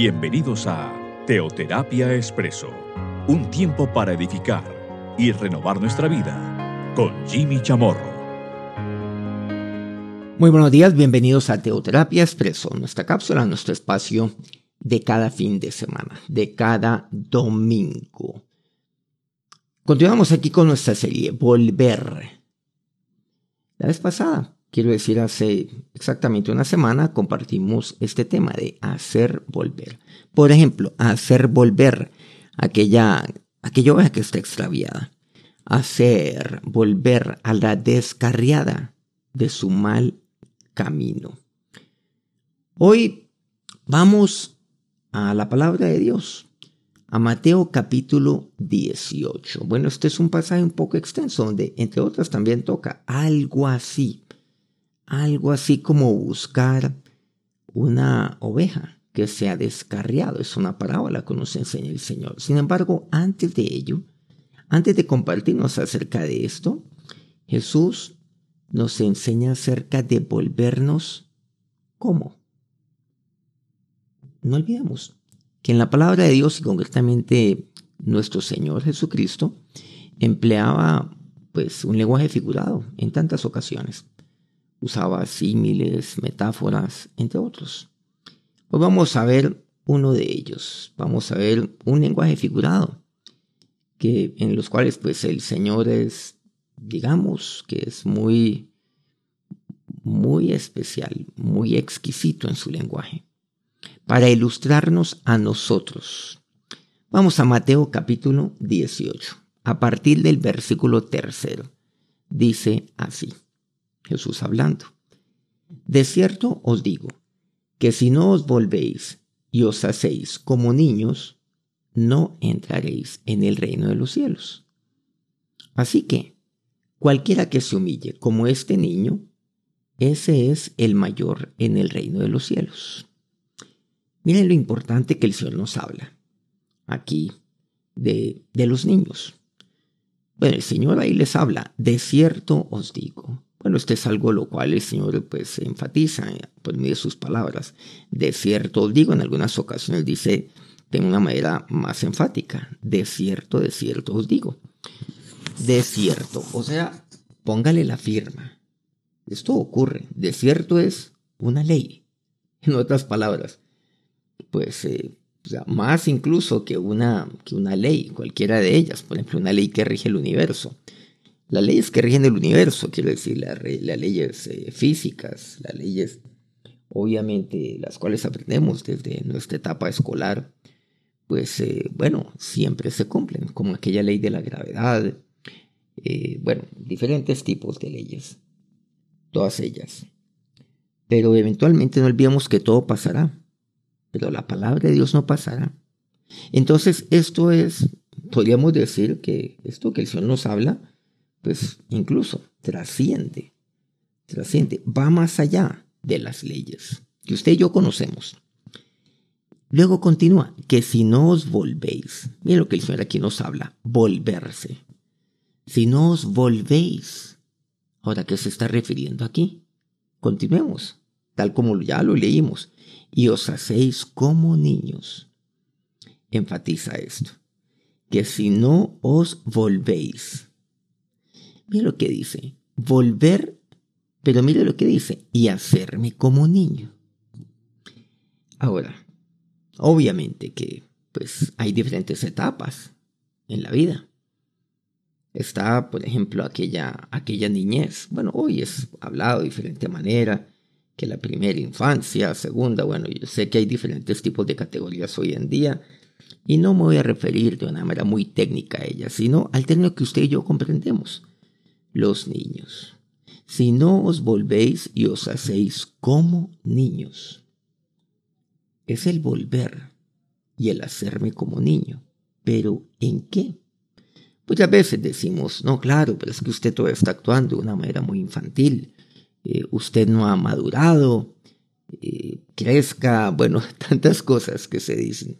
Bienvenidos a Teoterapia Expreso, un tiempo para edificar y renovar nuestra vida con Jimmy Chamorro. Muy buenos días, bienvenidos a Teoterapia Expreso, nuestra cápsula, nuestro espacio de cada fin de semana, de cada domingo. Continuamos aquí con nuestra serie Volver. La vez pasada quiero decir, hace exactamente una semana compartimos este tema de hacer volver. Por ejemplo, hacer volver aquella, aquella oveja que está extraviada. Hacer volver a la descarriada de su mal camino. Hoy vamos a la palabra de Dios, a Mateo capítulo 18. Bueno, este es un pasaje un poco extenso donde, entre otras, también toca algo así algo así como buscar una oveja que se ha descarriado. Es una parábola que nos enseña el Señor. Sin embargo, antes de ello, antes de compartirnos acerca de esto, Jesús nos enseña acerca de volvernos ¿cómo? No olvidemos que en la palabra de Dios y concretamente nuestro Señor Jesucristo empleaba pues un lenguaje figurado en tantas ocasiones usaba símiles, metáforas, entre otros. Hoy vamos a ver uno de ellos. Vamos a ver un lenguaje figurado, que, en los cuales pues el Señor es, digamos, que es muy, muy especial, muy exquisito en su lenguaje, para ilustrarnos a nosotros. Vamos a Mateo capítulo 18, a partir del versículo tercero. Dice así. Jesús hablando. De cierto os digo, que si no os volvéis y os hacéis como niños, no entraréis en el reino de los cielos. Así que, cualquiera que se humille como este niño, ese es el mayor en el reino de los cielos. Miren lo importante que el Señor nos habla aquí de, de los niños. Bueno, el Señor ahí les habla, de cierto os digo, bueno, esto es algo lo cual el Señor pues enfatiza por medio de sus palabras. De cierto os digo, en algunas ocasiones dice de una manera más enfática, de cierto, de cierto os digo. De cierto, o sea, póngale la firma. Esto ocurre. De cierto es una ley. En otras palabras, pues eh, más incluso que una, que una ley, cualquiera de ellas, por ejemplo, una ley que rige el universo las leyes que rigen el universo, quiero decir, las, leyes eh, físicas, las leyes, obviamente, las cuales aprendemos desde nuestra etapa escolar, pues eh, bueno, siempre se cumplen, como aquella ley de la gravedad, eh, bueno, diferentes tipos de leyes, todas ellas. Pero eventualmente no olvidemos que todo pasará, pero la palabra de Dios no pasará. Entonces, esto es, podríamos decir que esto que el Señor nos habla, pues incluso trasciende, trasciende, va más allá de las leyes que usted y yo conocemos. Luego continúa, que si no os volvéis, miren lo que el Señor aquí nos habla, volverse. Si no os volvéis, ahora qué se está refiriendo aquí, continuemos, tal como ya lo leímos, y os hacéis como niños. Enfatiza esto, que si no os volvéis, Mire lo que dice, volver, pero mire lo que dice, y hacerme como niño. Ahora, obviamente que pues hay diferentes etapas en la vida. Está, por ejemplo, aquella, aquella niñez. Bueno, hoy es hablado de diferente manera que la primera infancia, segunda, bueno, yo sé que hay diferentes tipos de categorías hoy en día y no me voy a referir de una manera muy técnica a ellas, sino al término que usted y yo comprendemos los niños. Si no os volvéis y os hacéis como niños. Es el volver y el hacerme como niño. Pero ¿en qué? A veces decimos, no, claro, pero es que usted todavía está actuando de una manera muy infantil. Eh, usted no ha madurado. Eh, crezca, bueno, tantas cosas que se dicen.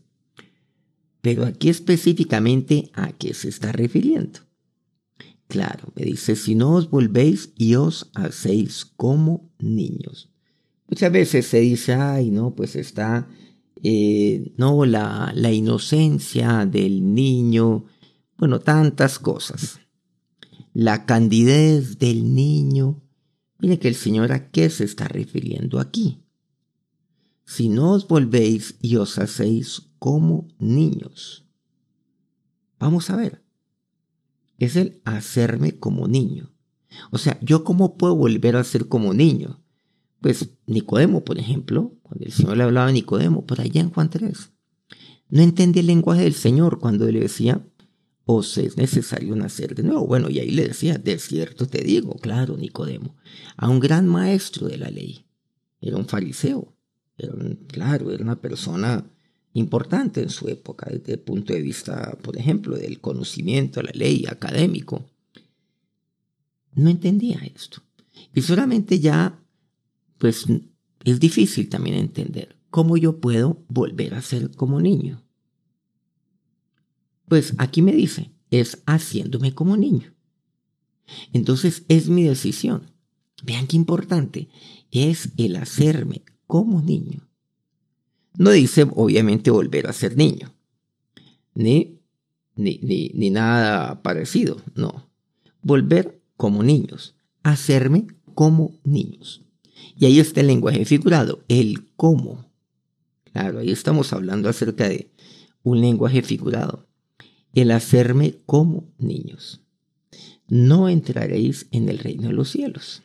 Pero aquí específicamente a qué se está refiriendo. Claro, me dice, si no os volvéis y os hacéis como niños. Muchas veces se dice, ay, no, pues está eh, no la, la inocencia del niño, bueno, tantas cosas. La candidez del niño. Mire que el Señor a qué se está refiriendo aquí. Si no os volvéis y os hacéis como niños. Vamos a ver. Es el hacerme como niño. O sea, ¿yo cómo puedo volver a ser como niño? Pues Nicodemo, por ejemplo, cuando el Señor le hablaba a Nicodemo, por allá en Juan 3, no entendía el lenguaje del Señor cuando le decía, os es necesario nacer de nuevo. Bueno, y ahí le decía, de cierto te digo, claro, Nicodemo, a un gran maestro de la ley. Era un fariseo, era claro, era una persona importante en su época desde el punto de vista, por ejemplo, del conocimiento, la ley, académico. No entendía esto. Y solamente ya pues es difícil también entender cómo yo puedo volver a ser como niño. Pues aquí me dice, es haciéndome como niño. Entonces es mi decisión. Vean qué importante es el hacerme como niño. No dice obviamente volver a ser niño, ni, ni, ni, nada parecido, no. Volver como niños, hacerme como niños. Y ahí está el lenguaje figurado, el cómo. Claro, ahí estamos hablando acerca de un lenguaje figurado. El hacerme como niños. No entraréis en el reino de los cielos.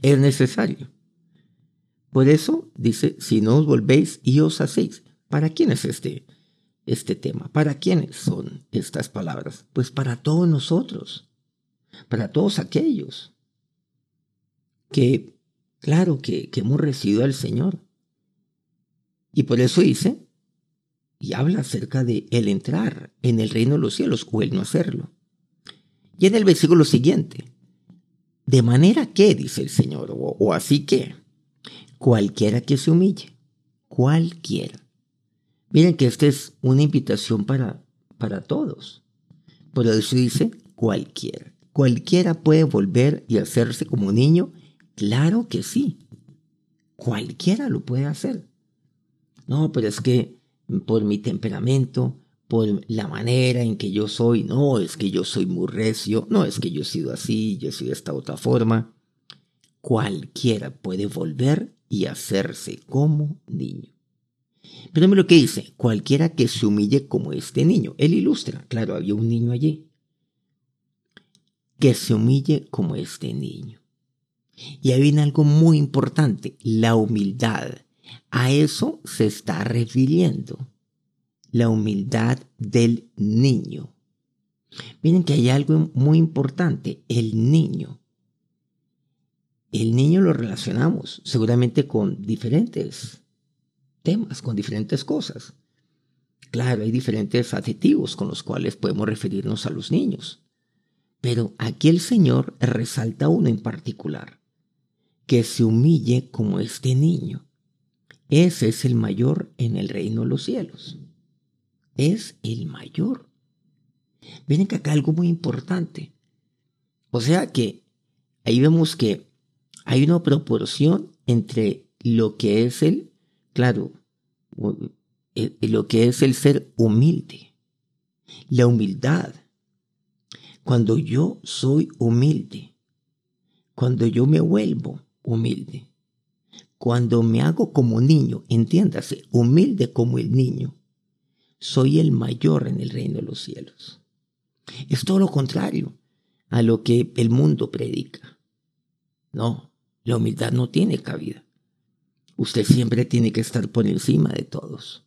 Es necesario. Por eso dice, si no os volvéis y os hacéis. ¿Para quién es este, este tema? ¿Para quiénes son estas palabras? Pues para todos nosotros, para todos aquellos que, claro, que, hemos recibido al Señor. Y por eso dice, y habla acerca de el entrar en el reino de los cielos o el no hacerlo. Y en el versículo siguiente, de manera que, dice el Señor, o, o así que, cualquiera que se humille, cualquiera. Miren que esta es una invitación para, para todos. Por eso dice cualquiera. Cualquiera puede volver y hacerse como niño Claro que sí. Cualquiera lo puede hacer. No, pero es que por mi temperamento, por la manera en que yo soy, no, es que yo soy muy recio, no, es que yo he sido así, yo soy de esta otra forma. Cualquiera puede volver y hacerse como niño. Pero lo que dice, cualquiera que se humille como este niño. Él ilustra, claro, había un niño allí. Que se humille como este niño. Y ahí viene algo muy importante, la humildad. A eso se está refiriendo, la humildad del niño. Miren que hay algo muy importante, el niño. El niño lo relacionamos seguramente con diferentes temas, con diferentes cosas. Claro, hay diferentes adjetivos con los cuales podemos referirnos a los niños. Pero aquí el Señor resalta uno en particular que se humille como este niño. Ese es el mayor en el reino de los cielos. Es el mayor. Miren que acá algo muy importante. O sea que ahí vemos que hay una proporción entre lo que es el, claro, eh, lo que es el ser humilde. La humildad. Cuando yo soy humilde, cuando yo me vuelvo humilde. Cuando me hago como niño, entiéndase, humilde como el niño, soy el mayor en el reino de los cielos. Es todo lo contrario a lo que el mundo predica. No, la humildad no tiene cabida. Usted siempre tiene que estar por encima de todos.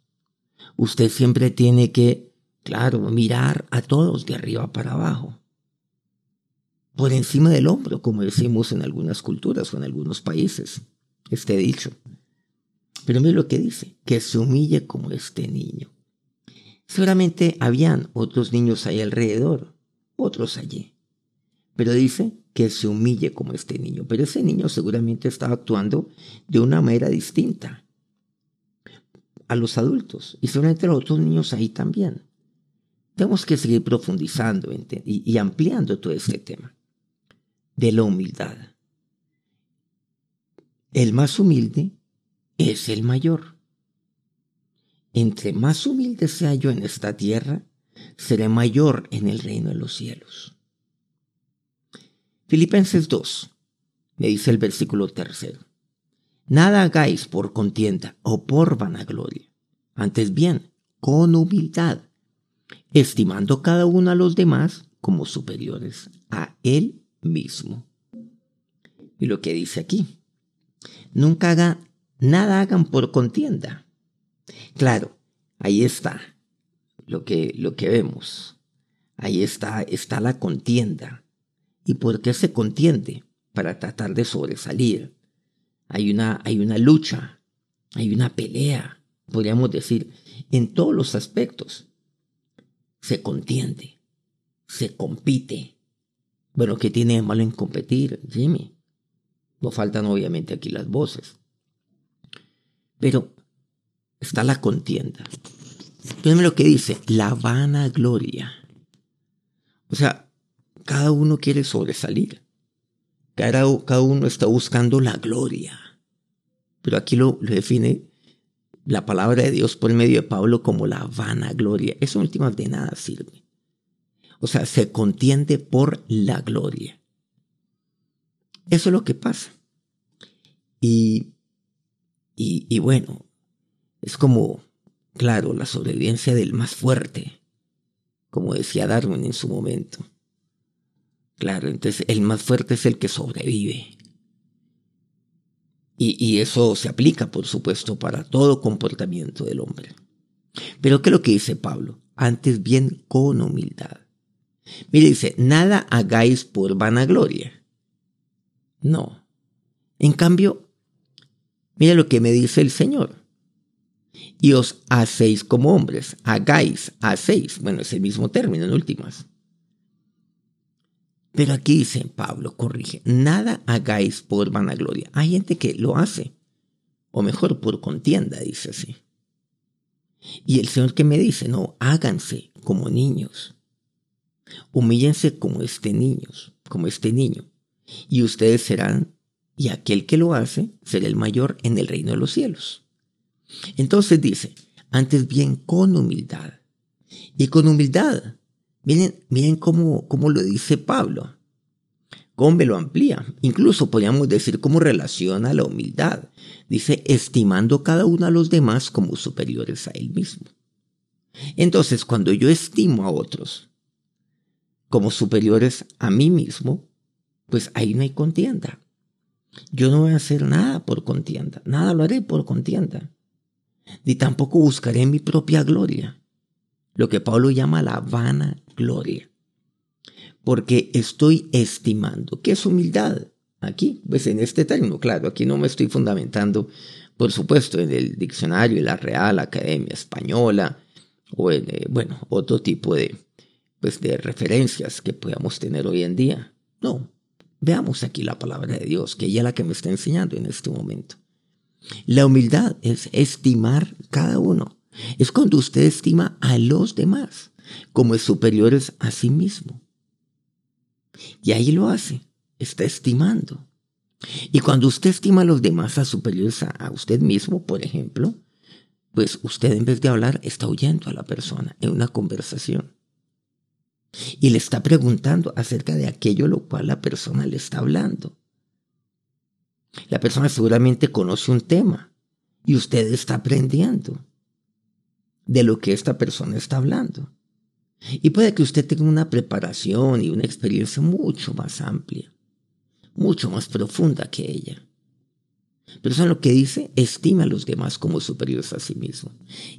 Usted siempre tiene que, claro, mirar a todos de arriba para abajo por encima del hombro, como decimos en algunas culturas o en algunos países, este dicho. Pero mire lo que dice, que se humille como este niño. Seguramente habían otros niños ahí alrededor, otros allí. Pero dice que se humille como este niño. Pero ese niño seguramente estaba actuando de una manera distinta a los adultos y seguramente los otros niños ahí también. Tenemos que seguir profundizando y ampliando todo este tema de la humildad. El más humilde es el mayor. entre más humilde sea yo en esta tierra, seré mayor en el reino de los cielos. Filipenses 2, me dice el versículo tercero. Nada hagáis por contienda o por vanagloria, antes bien, con humildad, estimando cada uno a los demás como superiores a él mismo. Y lo que dice aquí, nunca hagan, nada hagan por contienda. Claro, ahí está lo que, lo que vemos. Ahí está, está la contienda. ¿Y por qué se contiende? Para tratar de sobresalir. Hay una, hay una lucha, hay una pelea, podríamos decir, en todos los aspectos. Se contiende, se compite. Bueno, ¿qué tiene de malo en competir, Jimmy? No faltan obviamente aquí las voces. Pero está la contienda. Fíjense lo que dice, la vanagloria. O sea, cada uno quiere sobresalir. Cada, cada uno está buscando la gloria. Pero aquí lo, define la palabra de Dios por medio de Pablo como la vanagloria. Eso último de nada sirve. O sea, se contiende por la gloria. Eso es lo que pasa. Y, y, y bueno, es como, claro, la sobrevivencia del más fuerte, como decía Darwin en su momento. Claro, entonces el más fuerte es el que sobrevive. Y, eso se aplica, por supuesto, para todo comportamiento del hombre. Pero ¿qué es lo que dice Pablo? Antes bien con humildad. Mire, dice, nada hagáis por vanagloria. No. En cambio, mire lo que me dice el Señor. Y os hacéis como hombres, hagáis, hacéis. Bueno, es el mismo término en últimas. Pero aquí dice Pablo, corrige, nada hagáis por vanagloria. Hay gente que lo hace, o mejor, por contienda, dice así. Y el Señor que me dice, no, háganse como niños. Humíllense como este niños, como este niño. Y ustedes serán, y aquel que lo hace, será el mayor en el reino de los cielos. Entonces dice, antes bien con humildad. Y con humildad Miren, miren cómo, cómo lo dice Pablo. Cómo me lo amplía. Incluso podríamos decir cómo relaciona la humildad. Dice, estimando cada uno a los demás como superiores a él mismo. Entonces, cuando yo estimo a otros como superiores a mí mismo, pues ahí no hay contienda. Yo no voy a hacer nada por contienda, nada lo haré por contienda. Ni tampoco buscaré mi propia gloria lo que Pablo llama la vana gloria. Porque estoy estimando. ¿Qué es humildad? Aquí, pues en este término, claro, aquí no me estoy fundamentando, por supuesto, en el diccionario de la Real Academia Española o en, eh, bueno, otro tipo de, pues, de referencias que podamos tener hoy en día. No, veamos aquí la palabra de Dios, que ella es la que me está enseñando en este momento. La humildad es estimar cada uno es cuando usted estima a los demás como superiores a sí mismo. Y ahí lo hace, está estimando. Y cuando usted estima a los demás a superiores a, usted mismo, por ejemplo, pues usted en vez de hablar está oyendo a la persona en una conversación. Y le está preguntando acerca de aquello lo cual la persona le está hablando. La persona seguramente conoce un tema y usted está aprendiendo de lo que esta persona está hablando. Y puede que usted tenga una preparación y una experiencia mucho más amplia, mucho más profunda que ella. Pero eso es lo que dice, estima a los demás como superiores a sí mismo.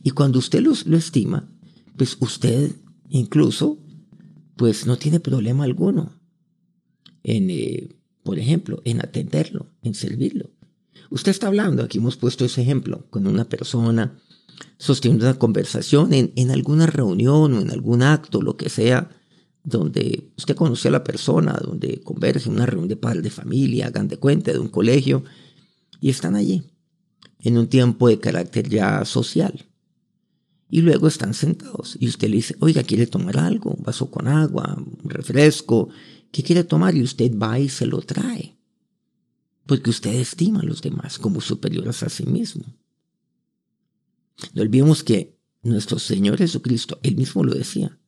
Y cuando usted los, lo estima, pues usted incluso, pues no tiene problema alguno en, eh, por ejemplo, en atenderlo, en servirlo. Usted está hablando, aquí hemos puesto ese ejemplo, con una persona sosteniendo una conversación en, en alguna reunión o en algún acto, lo que sea, donde usted conoce a la persona, donde convergen, una reunión de padres de familia, hagan de cuenta, de un colegio, y están allí, en un tiempo de carácter ya social. Y luego están sentados y usted le dice, oiga, ¿quiere tomar algo? Un vaso con agua, un refresco, ¿qué quiere tomar? Y usted va y se lo trae. Porque usted estima a los demás como superiores a sí mismo. No olvidemos que nuestro Señor Jesucristo, él mismo lo decía,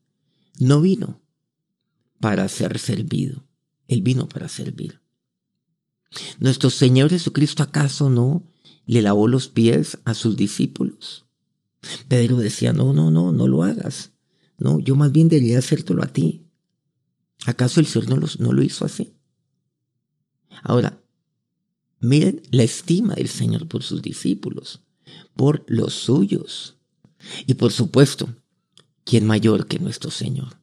no vino para ser servido, él vino para servir. Nuestro Señor Jesucristo acaso no le lavó los pies a sus discípulos. Pedro decía, no, no, no, no lo hagas. No, yo más bien debería hacértelo a ti. ¿Acaso el Señor no, no lo hizo así? Ahora, miren la estima del Señor por sus discípulos, por los suyos. Y por supuesto, ¿quién mayor que nuestro Señor?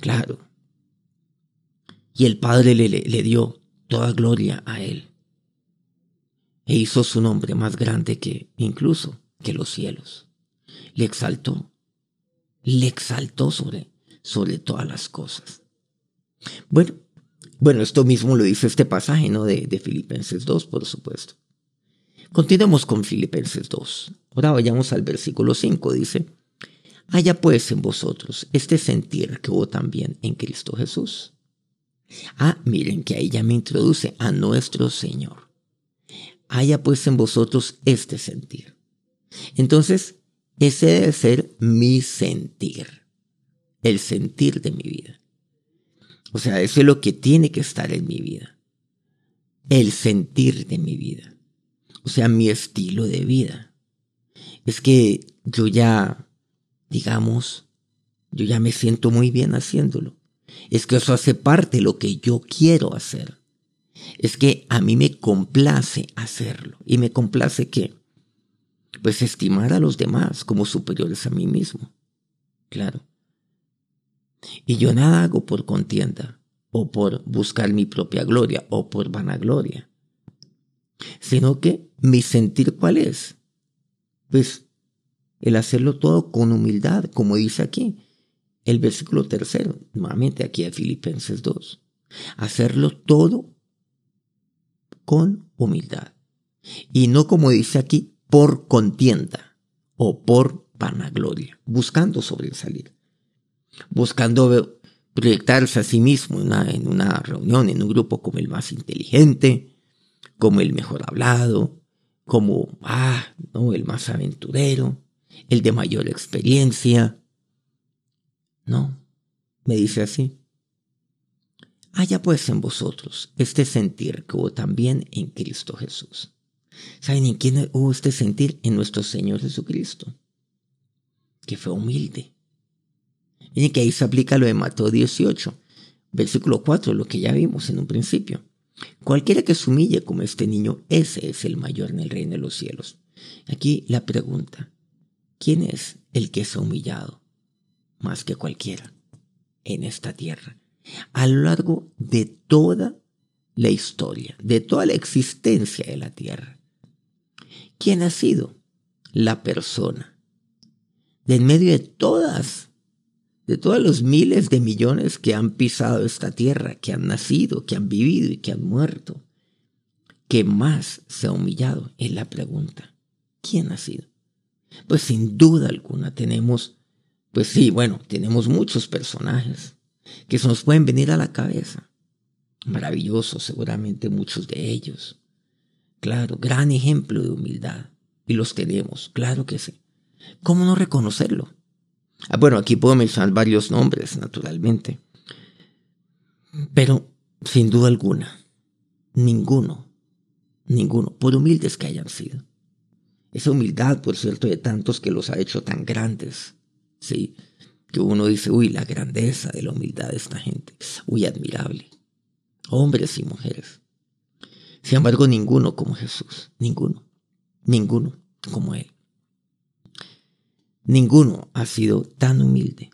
Claro. Y el Padre le, dio toda gloria a Él. E hizo su nombre más grande que incluso que los cielos. Le exaltó. Le exaltó sobre, sobre todas las cosas. Bueno, bueno, esto mismo lo dice este pasaje, ¿no? De, de Filipenses 2, por supuesto. Continuemos con Filipenses 2. Ahora vayamos al versículo 5, dice, Haya pues en vosotros este sentir que hubo también en Cristo Jesús. Ah, miren que ahí ya me introduce a nuestro Señor. Haya pues en vosotros este sentir. Entonces, ese debe ser mi sentir, el sentir de mi vida. O sea, eso es lo que tiene que estar en mi vida. El sentir de mi vida. O sea, mi estilo de vida. Es que yo ya, digamos, yo ya me siento muy bien haciéndolo. Es que eso hace parte de lo que yo quiero hacer. Es que a mí me complace hacerlo. ¿Y me complace qué? Pues estimar a los demás como superiores a mí mismo. Claro. Y yo nada hago por contienda, o por buscar mi propia gloria, o por vanagloria. Sino que mi sentir cuál es. Pues el hacerlo todo con humildad, como dice aquí, el versículo tercero, nuevamente aquí de Filipenses 2. Hacerlo todo con humildad. Y no como dice aquí, por contienda o por vanagloria, buscando sobresalir buscando proyectarse a sí mismo en una, en una reunión, en un grupo como el más inteligente, como el mejor hablado, como, ah, no, el más aventurero, el de mayor experiencia. No, me dice así. Haya pues en vosotros este sentir que hubo también en Cristo Jesús. ¿Saben en quién hubo este sentir? En nuestro Señor Jesucristo, que fue humilde, Miren que ahí se aplica lo de Mateo 18, versículo 4, lo que ya vimos en un principio. Cualquiera que se humille como este niño, ese es el mayor en el reino de los cielos. Aquí la pregunta, ¿quién es el que ha humillado más que cualquiera en esta tierra? A lo largo de toda la historia, de toda la existencia de la tierra. ¿Quién ha sido la persona de en medio de todas de todos los miles de millones que han pisado esta tierra, que han nacido, que han vivido y que han muerto, ¿qué más se ha humillado? Es la pregunta. ¿Quién ha sido? Pues sin duda alguna tenemos, pues sí, bueno, tenemos muchos personajes que se nos pueden venir a la cabeza. Maravillosos seguramente muchos de ellos. Claro, gran ejemplo de humildad. Y los tenemos, claro que sí. ¿Cómo no reconocerlo? Ah, bueno, aquí puedo mencionar varios nombres, naturalmente. Pero, sin duda alguna, ninguno, ninguno, por humildes que hayan sido. Esa humildad, por cierto, de tantos que los ha hecho tan grandes, ¿sí? Que uno dice, uy, la grandeza de la humildad de esta gente, uy, admirable. Hombres y mujeres. Sin embargo, ninguno como Jesús, ninguno, ninguno como Él. Ninguno ha sido tan humilde.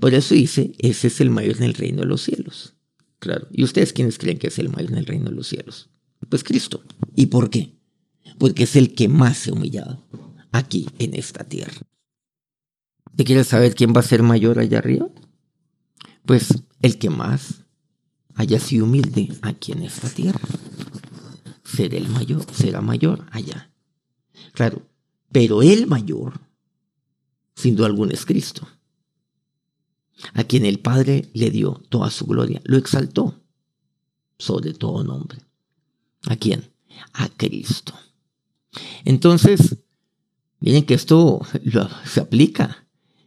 Por eso dice, ese es el mayor en el reino de los cielos. Claro. ¿Y ustedes quiénes creen que es el mayor en el reino de los cielos? Pues Cristo. ¿Y por qué? Porque es el que más se ha humillado aquí en esta tierra. ¿Te quieres saber quién va a ser mayor allá arriba? Pues el que más haya sido humilde aquí en esta tierra. Será el mayor, será mayor allá. Claro, pero el mayor sin duda alguna es Cristo, a quien el Padre le dio toda su gloria, lo exaltó sobre todo nombre. ¿A quién? A Cristo. Entonces, Miren que esto se aplica,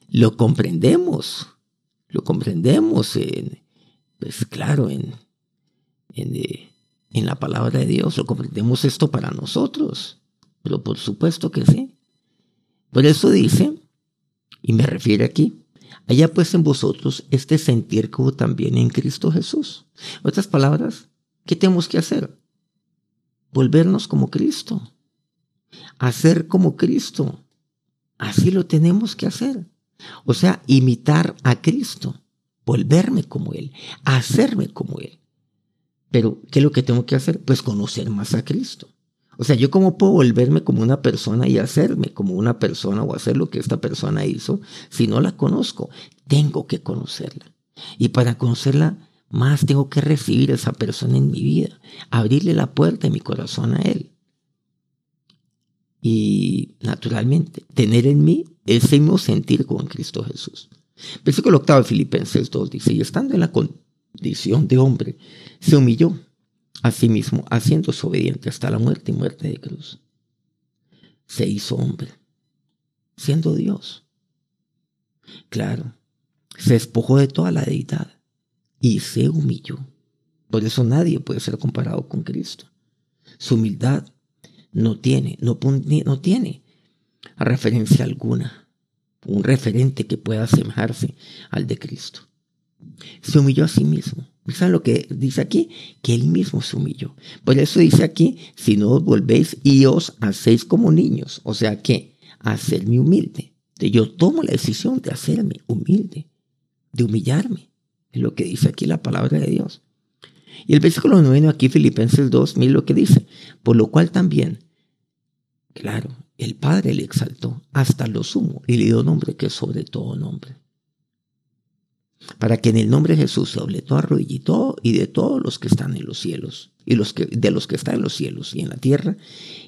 lo comprendemos, lo comprendemos en, pues claro, en, en, eh, en la palabra de Dios, lo comprendemos esto para nosotros, pero por supuesto que sí. Por eso dice, y me refiere aquí, haya pues en vosotros este sentir como también en Cristo Jesús. otras palabras, ¿qué tenemos que hacer? Volvernos como Cristo, hacer como Cristo. Así lo tenemos que hacer. O sea, imitar a Cristo, volverme como Él, hacerme como Él. Pero, ¿qué es lo que tengo que hacer? Pues conocer más a Cristo. O sea, yo cómo puedo volverme como una persona y hacerme como una persona o hacer lo que esta persona hizo si no la conozco. Tengo que conocerla. Y para conocerla más tengo que recibir a esa persona en mi vida, abrirle la puerta de mi corazón a él. Y naturalmente, tener en mí ese mismo sentir con Cristo Jesús. Versículo octavo de Filipenses 2 dice, y estando en la condición de hombre, se humilló Asimismo, haciéndose obediente hasta la muerte y muerte de cruz, se hizo hombre, siendo Dios. Claro, se despojó de toda la deidad y se humilló. Por eso nadie puede ser comparado con Cristo. Su humildad no tiene, no, no tiene referencia alguna, un referente que pueda asemejarse al de Cristo. Se humilló a sí mismo ¿Saben lo que dice aquí? Que él mismo se humilló. Por eso dice aquí, si no os volvéis y os hacéis como niños. O sea que, hacerme humilde. Yo tomo la decisión de hacerme humilde, de humillarme. Es lo que dice aquí la palabra de Dios. Y el versículo 9 aquí, Filipenses 2, mira lo que dice. Por lo cual también, claro, el Padre le exaltó hasta lo sumo y le dio nombre que sobre todo nombre para que en el nombre de Jesús se doble toda rodilla y, de todos los que están en los cielos, y los que, de los que están en los cielos y en la tierra,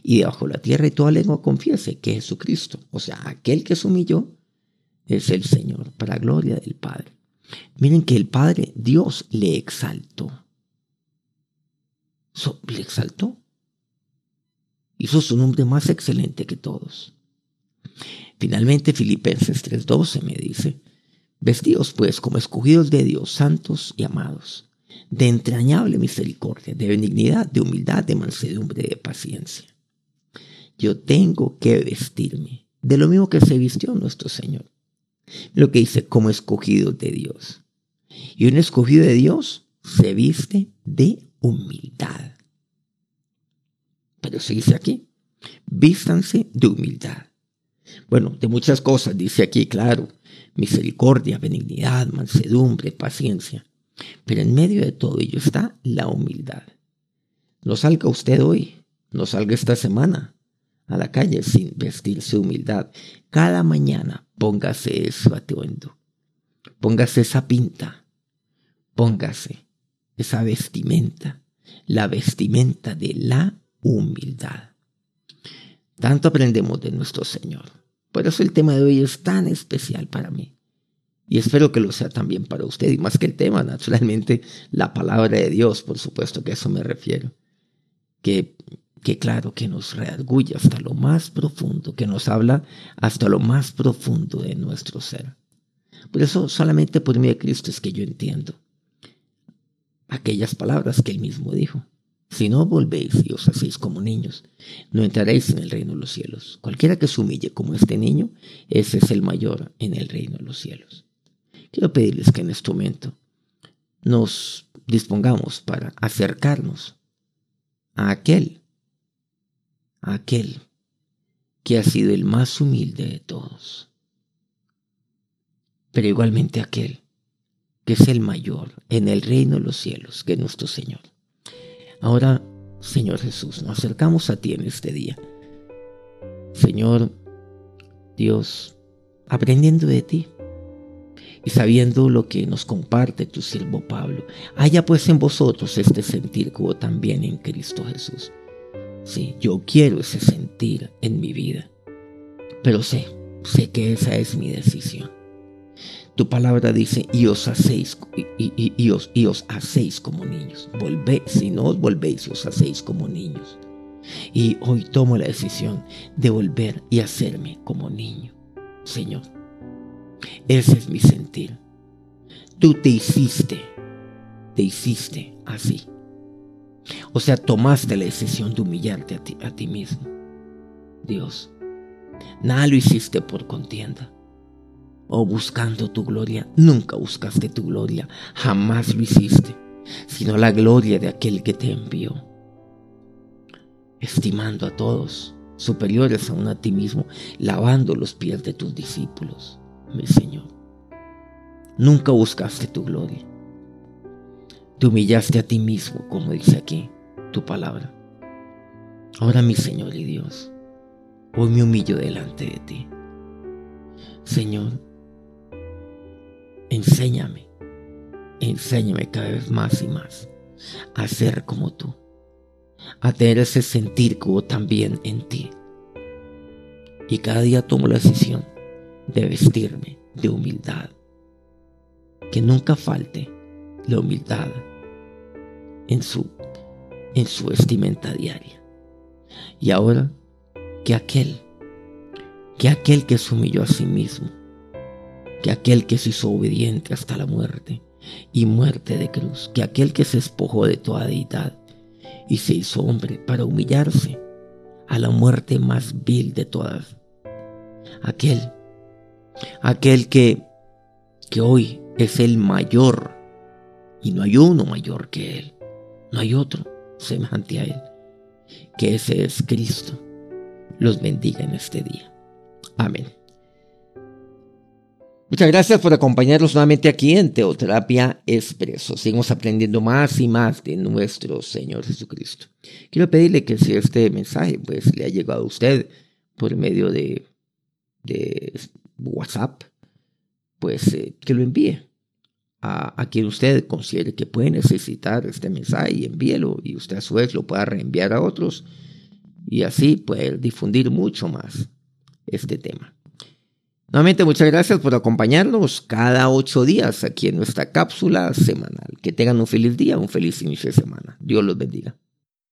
y debajo de la tierra, y toda lengua confiese que Jesucristo, o sea, aquel que se humilló, es el Señor, para gloria del Padre. Miren que el Padre, Dios, le exaltó. le exaltó. Hizo su nombre más excelente que todos. Finalmente, Filipenses 3:12 me dice, Vestidos pues como escogidos de Dios, santos y amados, de entrañable misericordia, de benignidad, de humildad, de mansedumbre, de paciencia. Yo tengo que vestirme de lo mismo que se vistió nuestro Señor. Lo que dice, como escogidos de Dios. Y un escogido de Dios se viste de humildad. Pero se dice aquí, vístanse de humildad. Bueno, de muchas cosas dice aquí, claro, misericordia, benignidad, mansedumbre, paciencia. Pero en medio de todo ello está la humildad. No salga usted hoy, no salga esta semana a la calle sin vestirse humildad. Cada mañana póngase eso atuendo, póngase esa pinta, póngase esa vestimenta, la vestimenta de la humildad. Tanto aprendemos de nuestro Señor. Por eso el tema de hoy es tan especial para mí. Y espero que lo sea también para usted. Y más que el tema, naturalmente, la palabra de Dios, por supuesto que a eso me refiero. Que, que claro, que nos reargulla hasta lo más profundo, que nos habla hasta lo más profundo de nuestro ser. Por eso solamente por medio de Cristo es que yo entiendo aquellas palabras que él mismo dijo. Si no volvéis y os hacéis como niños, no entraréis en el reino de los cielos. Cualquiera que se humille como este niño, ese es el mayor en el reino de los cielos. Quiero pedirles que en este momento nos dispongamos para acercarnos a aquel, a aquel que ha sido el más humilde de todos, pero igualmente aquel que es el mayor en el reino de los cielos, que es nuestro Señor. Ahora, Señor Jesús, nos acercamos a ti en este día. Señor Dios, aprendiendo de ti y sabiendo lo que nos comparte tu siervo Pablo, haya pues en vosotros este sentir como también en Cristo Jesús. Sí, yo quiero ese sentir en mi vida, pero sé, sé que esa es mi decisión. Tu palabra dice, y os hacéis, y, os, hacéis como niños. Volvéis, si no os volvéis, y os hacéis como niños. Y hoy tomo la decisión de volver y hacerme como niño. Señor, ese es mi sentir. Tú te hiciste, te hiciste así. O sea, tomaste la decisión de humillarte a ti, a ti mismo. Dios, nada lo hiciste por contienda o buscando tu gloria. Nunca buscaste tu gloria, jamás lo hiciste, sino la gloria de aquel que te envió. Estimando a todos, superiores aún a ti mismo, lavando los pies de tus discípulos, mi Señor. Nunca buscaste tu gloria. Te humillaste a ti mismo, como dice aquí tu palabra. Ahora, mi Señor y Dios, hoy me humillo delante de ti. Señor, enséñame, enséñame cada vez más y más a ser como tú, a tener ese sentir que hubo también en ti. Y cada día tomo la decisión de vestirme de humildad. Que nunca falte la humildad en su, en su vestimenta diaria. Y ahora que aquel, que aquel que se humilló a sí mismo, que aquel que se hizo obediente hasta la muerte y muerte de cruz, que aquel que se despojó de toda deidad y se hizo hombre para humillarse a la muerte más vil de todas. Aquel, aquel que, que hoy es el mayor y no hay uno mayor que él, no hay otro semejante a él, que ese es Cristo. Los bendiga en este día. Amén. Muchas gracias por acompañarnos nuevamente aquí en Teoterapia Expreso. Seguimos aprendiendo más y más de nuestro Señor Jesucristo. Quiero pedirle que si este mensaje pues, le ha llegado a usted por medio de, de WhatsApp, pues eh, que lo envíe a, a, quien usted considere que puede necesitar este mensaje y envíelo y usted a su vez lo pueda reenviar a otros y así poder difundir mucho más este tema. Nuevamente, muchas gracias por acompañarnos cada ocho días aquí en nuestra cápsula semanal. Que tengan un feliz día, un feliz inicio de semana. Dios los bendiga.